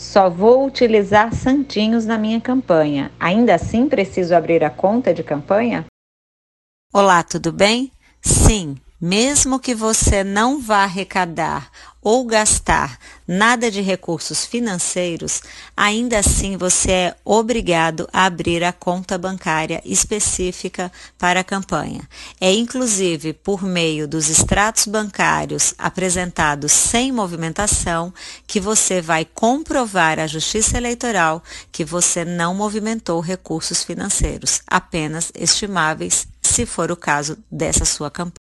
Só vou utilizar santinhos na minha campanha. Ainda assim, preciso abrir a conta de campanha? Olá, tudo bem? Sim, mesmo que você não vá arrecadar ou gastar nada de recursos financeiros, ainda assim você é obrigado a abrir a conta bancária específica para a campanha. É inclusive por meio dos extratos bancários apresentados sem movimentação que você vai comprovar à Justiça Eleitoral que você não movimentou recursos financeiros, apenas estimáveis, se for o caso dessa sua campanha.